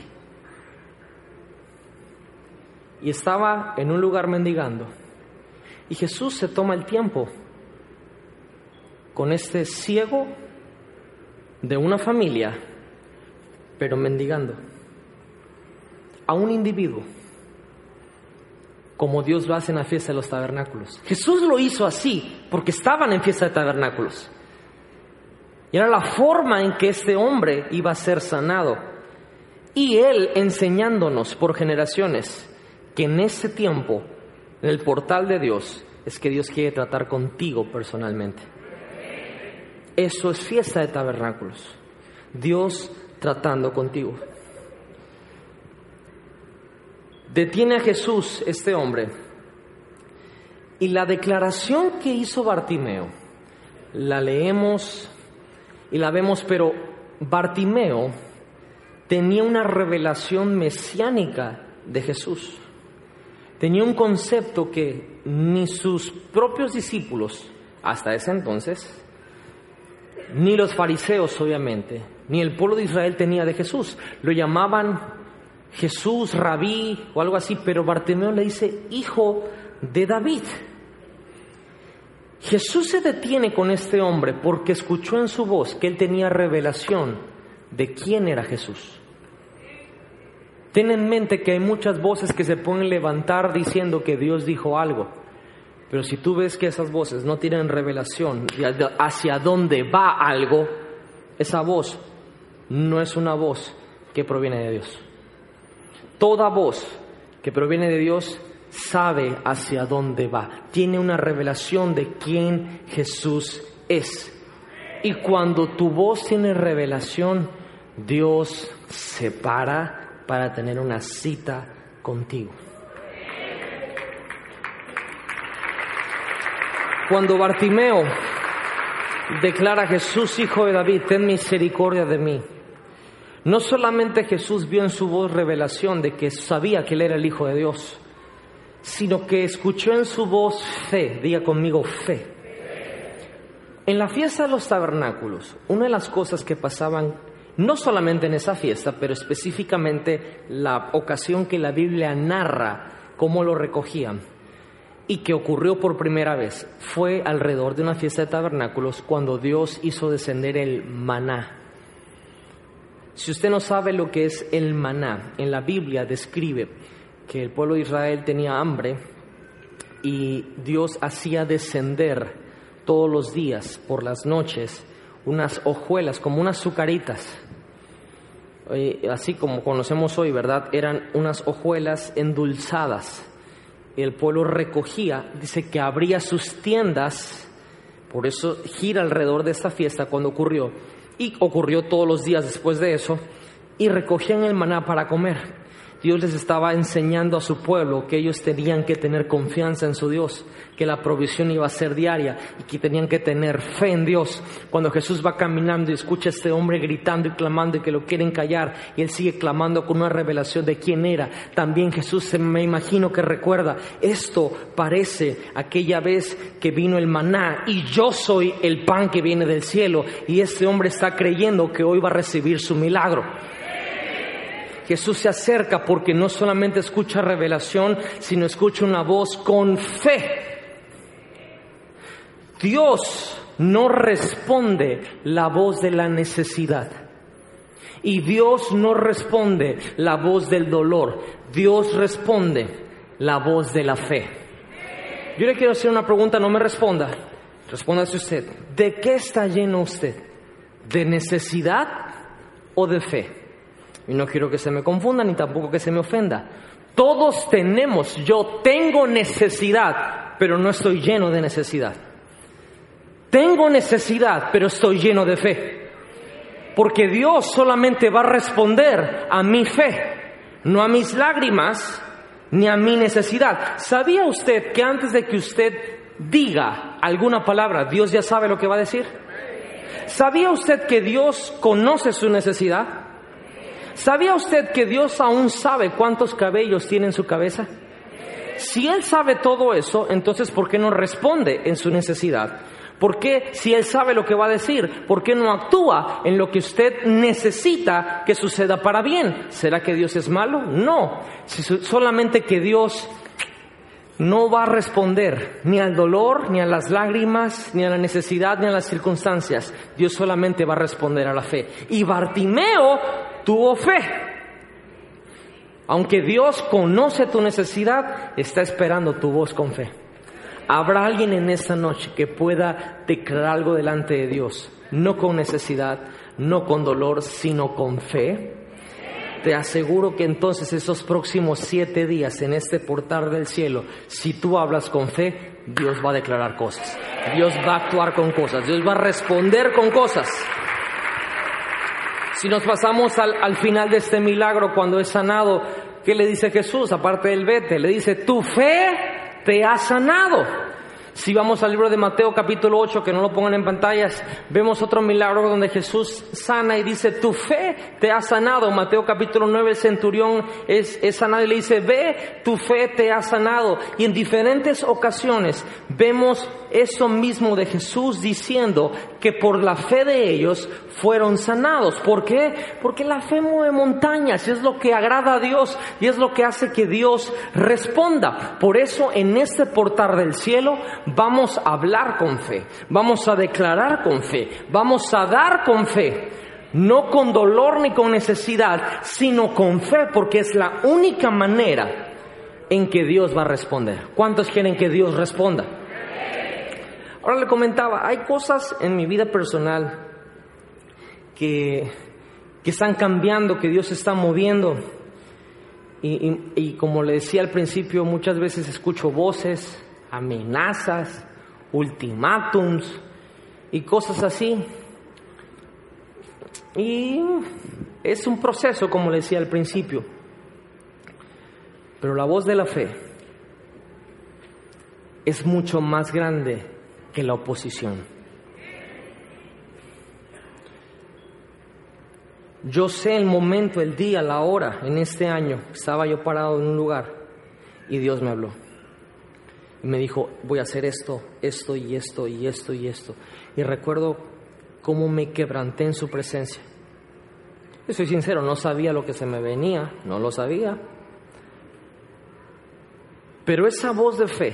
Y estaba en un lugar mendigando. Y Jesús se toma el tiempo con este ciego de una familia, pero mendigando, a un individuo, como Dios lo hace en la fiesta de los tabernáculos. Jesús lo hizo así porque estaban en fiesta de tabernáculos. Y era la forma en que este hombre iba a ser sanado. Y él enseñándonos por generaciones que en ese tiempo, en el portal de Dios, es que Dios quiere tratar contigo personalmente. Eso es fiesta de tabernáculos. Dios tratando contigo. Detiene a Jesús este hombre. Y la declaración que hizo Bartimeo, la leemos y la vemos, pero Bartimeo tenía una revelación mesiánica de Jesús. Tenía un concepto que ni sus propios discípulos, hasta ese entonces, ni los fariseos obviamente, ni el pueblo de Israel tenía de Jesús. Lo llamaban Jesús, rabí o algo así, pero Bartimeo le dice, hijo de David. Jesús se detiene con este hombre porque escuchó en su voz que él tenía revelación de quién era Jesús. Ten en mente que hay muchas voces que se pueden levantar diciendo que Dios dijo algo. Pero si tú ves que esas voces no tienen revelación hacia dónde va algo, esa voz no es una voz que proviene de Dios. Toda voz que proviene de Dios sabe hacia dónde va, tiene una revelación de quién Jesús es. Y cuando tu voz tiene revelación, Dios se para para tener una cita contigo. Cuando Bartimeo declara a Jesús, hijo de David, ten misericordia de mí. No solamente Jesús vio en su voz revelación de que sabía que él era el Hijo de Dios, sino que escuchó en su voz fe, diga conmigo fe. En la fiesta de los tabernáculos, una de las cosas que pasaban, no solamente en esa fiesta, pero específicamente la ocasión que la Biblia narra cómo lo recogían, y que ocurrió por primera vez fue alrededor de una fiesta de tabernáculos cuando Dios hizo descender el maná. Si usted no sabe lo que es el maná, en la Biblia describe que el pueblo de Israel tenía hambre y Dios hacía descender todos los días, por las noches, unas hojuelas, como unas azucaritas, eh, así como conocemos hoy, ¿verdad? Eran unas hojuelas endulzadas. El pueblo recogía, dice que abría sus tiendas, por eso gira alrededor de esta fiesta cuando ocurrió, y ocurrió todos los días después de eso, y recogían el maná para comer. Dios les estaba enseñando a su pueblo que ellos tenían que tener confianza en su Dios, que la provisión iba a ser diaria y que tenían que tener fe en Dios. Cuando Jesús va caminando y escucha a este hombre gritando y clamando y que lo quieren callar y él sigue clamando con una revelación de quién era, también Jesús me imagino que recuerda, esto parece aquella vez que vino el maná y yo soy el pan que viene del cielo y este hombre está creyendo que hoy va a recibir su milagro. Jesús se acerca porque no solamente escucha revelación, sino escucha una voz con fe. Dios no responde la voz de la necesidad. Y Dios no responde la voz del dolor. Dios responde la voz de la fe. Yo le quiero hacer una pregunta, no me responda. Respóndase usted. ¿De qué está lleno usted? ¿De necesidad o de fe? Y no quiero que se me confunda ni tampoco que se me ofenda. Todos tenemos, yo tengo necesidad, pero no estoy lleno de necesidad. Tengo necesidad, pero estoy lleno de fe. Porque Dios solamente va a responder a mi fe, no a mis lágrimas ni a mi necesidad. ¿Sabía usted que antes de que usted diga alguna palabra, Dios ya sabe lo que va a decir? ¿Sabía usted que Dios conoce su necesidad? ¿Sabía usted que Dios aún sabe cuántos cabellos tiene en su cabeza? Si Él sabe todo eso, entonces ¿por qué no responde en su necesidad? ¿Por qué, si Él sabe lo que va a decir, por qué no actúa en lo que usted necesita que suceda para bien? ¿Será que Dios es malo? No. solamente que Dios no va a responder ni al dolor, ni a las lágrimas, ni a la necesidad, ni a las circunstancias. Dios solamente va a responder a la fe. Y Bartimeo tuvo fe. Aunque Dios conoce tu necesidad, está esperando tu voz con fe. ¿Habrá alguien en esta noche que pueda declarar algo delante de Dios? No con necesidad, no con dolor, sino con fe. Te aseguro que entonces esos próximos siete días en este portal del cielo, si tú hablas con fe, Dios va a declarar cosas. Dios va a actuar con cosas. Dios va a responder con cosas. Si nos pasamos al, al final de este milagro, cuando es sanado, ¿qué le dice Jesús? Aparte del vete, le dice, tu fe te ha sanado. Si vamos al libro de Mateo capítulo 8, que no lo pongan en pantallas, vemos otro milagro donde Jesús sana y dice, tu fe te ha sanado. Mateo capítulo 9, el centurión es, es sanado y le dice, ve, tu fe te ha sanado. Y en diferentes ocasiones vemos eso mismo de Jesús diciendo que por la fe de ellos fueron sanados. ¿Por qué? Porque la fe mueve montañas y es lo que agrada a Dios y es lo que hace que Dios responda. Por eso en este portal del cielo vamos a hablar con fe, vamos a declarar con fe, vamos a dar con fe. No con dolor ni con necesidad, sino con fe, porque es la única manera en que Dios va a responder. ¿Cuántos quieren que Dios responda? Ahora le comentaba, hay cosas en mi vida personal que, están cambiando, que Dios está moviendo. Y, como le decía al principio, muchas veces escucho voces, amenazas, ultimátums y cosas así. Y es un proceso, como le decía al principio. Pero la voz de la fe es mucho más grande que la oposición. Yo sé el momento, el día, la hora, en este año, estaba yo parado en un lugar y Dios me habló. Y me dijo, voy a hacer esto, esto y esto y esto y esto. Y recuerdo cómo me quebranté en su presencia. Y soy sincero, no sabía lo que se me venía, no lo sabía. Pero esa voz de fe,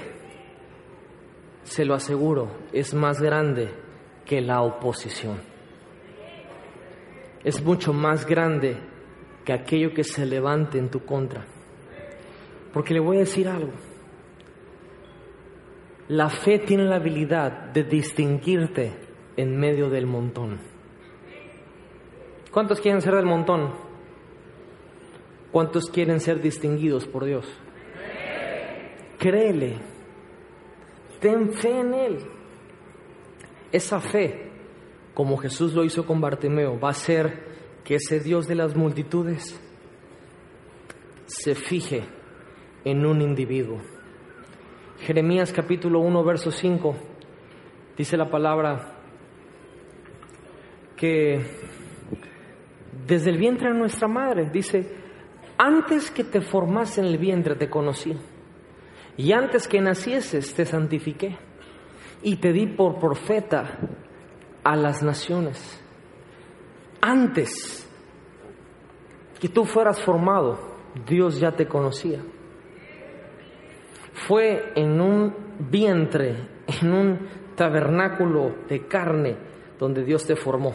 se lo aseguro, es más grande que la oposición es mucho más grande que aquello que se levante en tu contra. Porque le voy a decir algo. La fe tiene la habilidad de distinguirte en medio del montón. ¿Cuántos quieren ser del montón? ¿Cuántos quieren ser distinguidos por Dios? Créele. Ten fe en Él. Esa fe como Jesús lo hizo con Bartimeo, va a ser que ese Dios de las multitudes se fije en un individuo. Jeremías capítulo 1, verso 5, dice la palabra que desde el vientre de nuestra madre, dice, antes que te formase en el vientre te conocí, y antes que nacieses te santifiqué, y te di por profeta a las naciones. Antes que tú fueras formado, Dios ya te conocía. Fue en un vientre, en un tabernáculo de carne donde Dios te formó.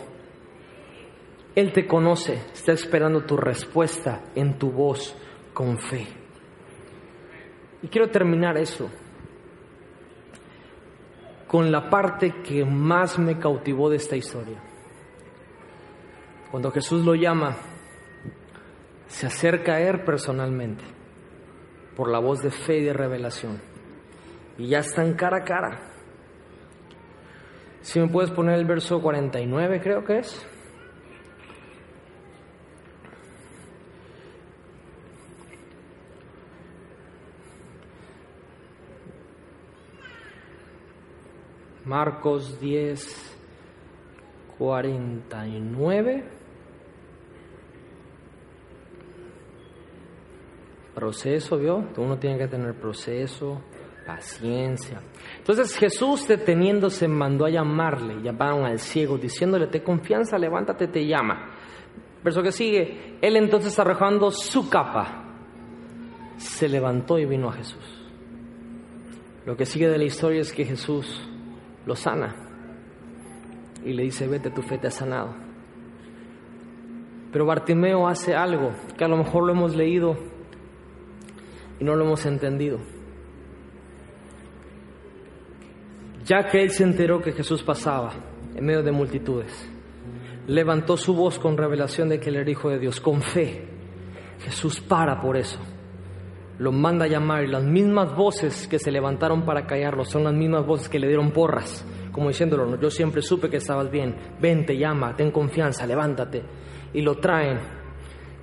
Él te conoce, está esperando tu respuesta en tu voz con fe. Y quiero terminar eso con la parte que más me cautivó de esta historia. Cuando Jesús lo llama, se acerca a él personalmente, por la voz de fe y de revelación, y ya están cara a cara. Si me puedes poner el verso 49, creo que es. Marcos 10, 49. Proceso, ¿vio? Uno tiene que tener proceso, paciencia. Entonces Jesús deteniéndose mandó a llamarle, llamaron al ciego diciéndole, te confianza, levántate, te llama. Verso que sigue, él entonces arrojando su capa, se levantó y vino a Jesús. Lo que sigue de la historia es que Jesús lo sana y le dice, vete, tu fe te ha sanado. Pero Bartimeo hace algo que a lo mejor lo hemos leído y no lo hemos entendido. Ya que él se enteró que Jesús pasaba en medio de multitudes, levantó su voz con revelación de que él era hijo de Dios, con fe. Jesús para por eso. Lo manda a llamar y las mismas voces que se levantaron para callarlo son las mismas voces que le dieron porras, como diciéndolo, yo siempre supe que estabas bien, ven, te llama, ten confianza, levántate. Y lo traen.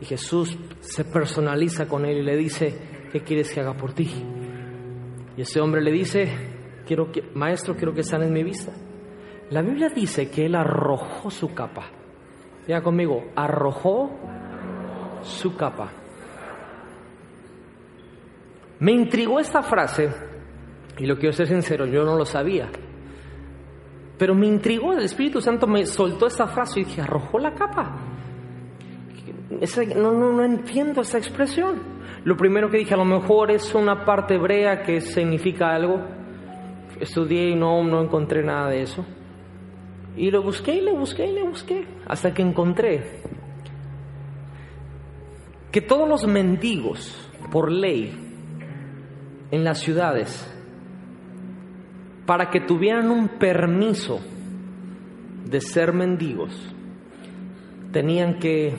Y Jesús se personaliza con él y le dice, ¿qué quieres que haga por ti? Y ese hombre le dice, quiero que, maestro, quiero que sanes mi vista. La Biblia dice que él arrojó su capa. Diga conmigo, arrojó su capa. Me intrigó esta frase, y lo quiero ser sincero, yo no lo sabía. Pero me intrigó, el Espíritu Santo me soltó esta frase y dije, arrojó la capa. no, no, no entiendo esa expresión. Lo primero que dije, a lo mejor es una parte hebrea que significa algo. Estudié y no, no encontré nada de eso. Y lo busqué y le busqué y le busqué. Hasta que encontré que todos los mendigos, por ley, en las ciudades para que tuvieran un permiso de ser mendigos, tenían que...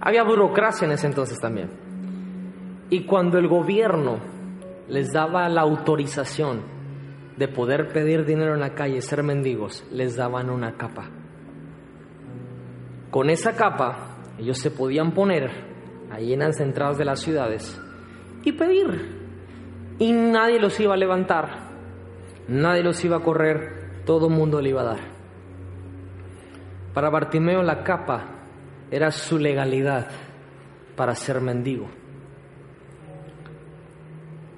Había burocracia en ese entonces también. Y cuando el gobierno les daba la autorización de poder pedir dinero en la calle, ser mendigos, les daban una capa. Con esa capa ellos se podían poner ahí en las entradas de las ciudades y pedir y nadie los iba a levantar, nadie los iba a correr, todo el mundo le iba a dar. Para Bartimeo la capa era su legalidad para ser mendigo.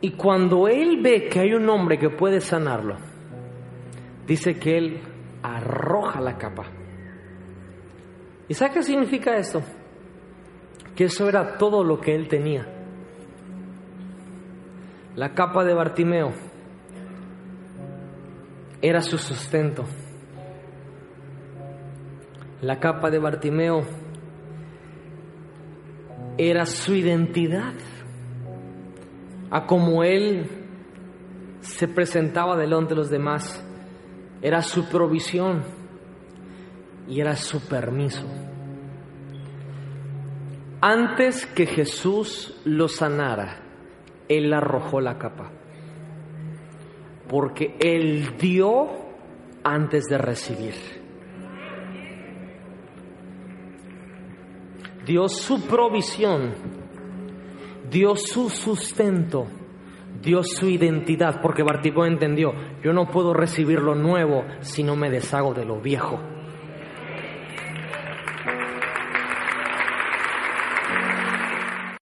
Y cuando él ve que hay un hombre que puede sanarlo, dice que él arroja la capa. ¿Y sabe qué significa esto? Que eso era todo lo que él tenía. La capa de Bartimeo era su sustento. La capa de Bartimeo era su identidad. A como él se presentaba delante de los demás, era su provisión y era su permiso. Antes que Jesús lo sanara, él arrojó la capa. Porque Él dio antes de recibir. Dio su provisión, dio su sustento, dio su identidad, porque Bartimeo entendió, yo no puedo recibir lo nuevo si no me deshago de lo viejo.